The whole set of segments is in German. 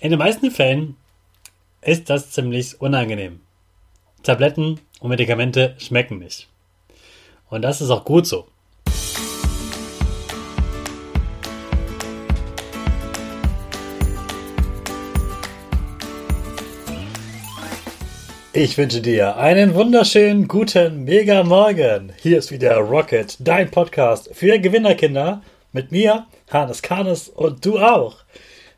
In den meisten Fällen ist das ziemlich unangenehm. Tabletten und Medikamente schmecken nicht. Und das ist auch gut so. Ich wünsche dir einen wunderschönen guten Mega Morgen. Hier ist wieder Rocket, dein Podcast für Gewinnerkinder mit mir, Hannes Karnes und du auch.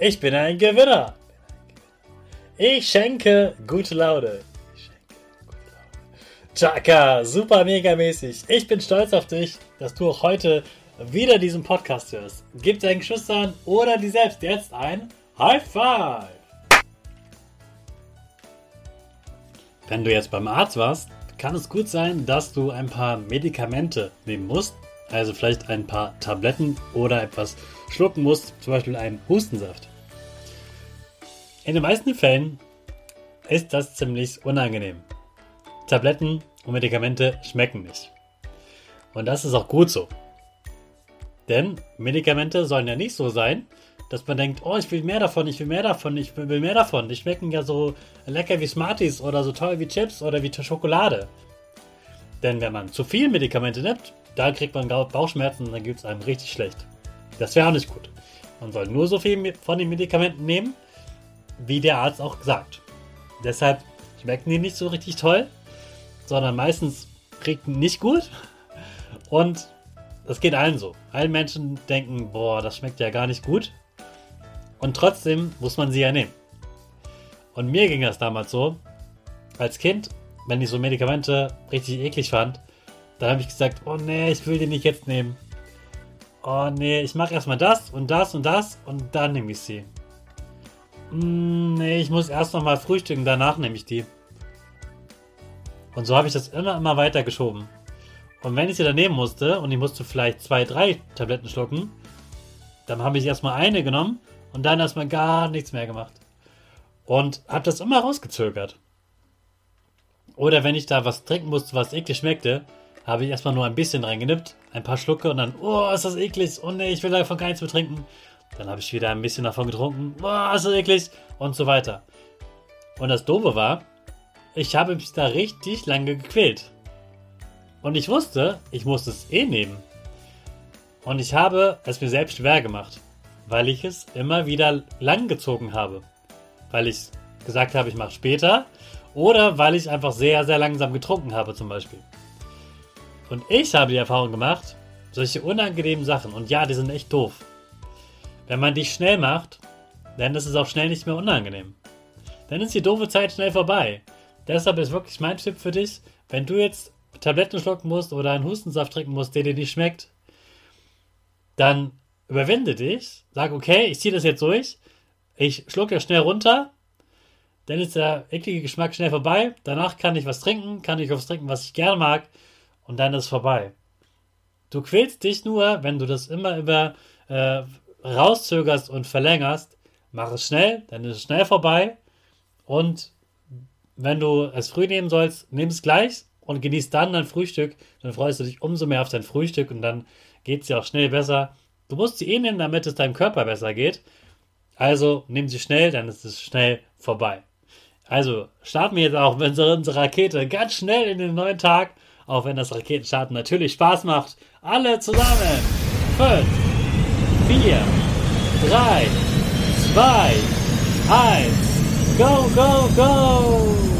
Ich bin ein Gewinner. Ich schenke gute Laune. Chaka, super mega mäßig. Ich bin stolz auf dich, dass du auch heute wieder diesen Podcast hörst. Gib deinen Geschwistern oder dir selbst jetzt ein High Five. Wenn du jetzt beim Arzt warst, kann es gut sein, dass du ein paar Medikamente nehmen musst. Also vielleicht ein paar Tabletten oder etwas schlucken musst, zum Beispiel einen Hustensaft. In den meisten Fällen ist das ziemlich unangenehm. Tabletten und Medikamente schmecken nicht. Und das ist auch gut so. Denn Medikamente sollen ja nicht so sein, dass man denkt, oh, ich will mehr davon, ich will mehr davon, ich will mehr davon. Die schmecken ja so lecker wie Smarties oder so toll wie Chips oder wie Schokolade. Denn wenn man zu viel Medikamente nimmt, da kriegt man Bauchschmerzen und dann gibt es einem richtig schlecht. Das wäre auch nicht gut. Man soll nur so viel von den Medikamenten nehmen, wie der Arzt auch sagt. Deshalb schmecken die nicht so richtig toll, sondern meistens riechen nicht gut. Und das geht allen so. Allen Menschen denken, boah, das schmeckt ja gar nicht gut. Und trotzdem muss man sie ja nehmen. Und mir ging das damals so. Als Kind, wenn ich so Medikamente richtig eklig fand, dann habe ich gesagt, oh nee, ich will die nicht jetzt nehmen. Oh nee, ich mache erstmal das und das und das und dann nehme ich sie. Mm, nee, ich muss erst noch mal frühstücken, danach nehme ich die. Und so habe ich das immer, immer weiter geschoben. Und wenn ich sie dann nehmen musste und ich musste vielleicht zwei, drei Tabletten schlucken, dann habe ich erstmal eine genommen und dann erstmal gar nichts mehr gemacht. Und habe das immer rausgezögert. Oder wenn ich da was trinken musste, was eklig schmeckte, habe ich erstmal nur ein bisschen reingenippt, ein paar Schlucke und dann, oh, ist das eklig, oh nee, ich will davon gar nichts mehr trinken. Dann habe ich wieder ein bisschen davon getrunken. Boah, ist das eklig. Und so weiter. Und das Doofe war, ich habe mich da richtig lange gequält. Und ich wusste, ich musste es eh nehmen. Und ich habe es mir selbst schwer gemacht, weil ich es immer wieder lang gezogen habe. Weil ich gesagt habe, ich mache später. Oder weil ich einfach sehr, sehr langsam getrunken habe zum Beispiel. Und ich habe die Erfahrung gemacht, solche unangenehmen Sachen, und ja, die sind echt doof. Wenn man die schnell macht, denn es ist auch schnell nicht mehr unangenehm. Dann ist die doofe Zeit schnell vorbei. Deshalb ist wirklich mein Tipp für dich, wenn du jetzt Tabletten schlucken musst oder einen Hustensaft trinken musst, der dir nicht schmeckt, dann überwinde dich, sag, okay, ich ziehe das jetzt durch, ich schlucke das schnell runter, dann ist der eklige Geschmack schnell vorbei, danach kann ich was trinken, kann ich was trinken, was ich gerne mag, und dann ist es vorbei. Du quälst dich nur, wenn du das immer über äh, rauszögerst und verlängerst, mach es schnell, dann ist es schnell vorbei und wenn du es früh nehmen sollst, nimm es gleich und genieß dann dein Frühstück, dann freust du dich umso mehr auf dein Frühstück und dann geht es dir auch schnell besser. Du musst sie eh nehmen, damit es deinem Körper besser geht. Also nimm sie schnell, dann ist es schnell vorbei. Also starten wir jetzt auch mit unserer Rakete ganz schnell in den neuen Tag, auch wenn das Raketenstarten natürlich Spaß macht. Alle zusammen. 5, 4, 3, 2, 1. Go, go, go!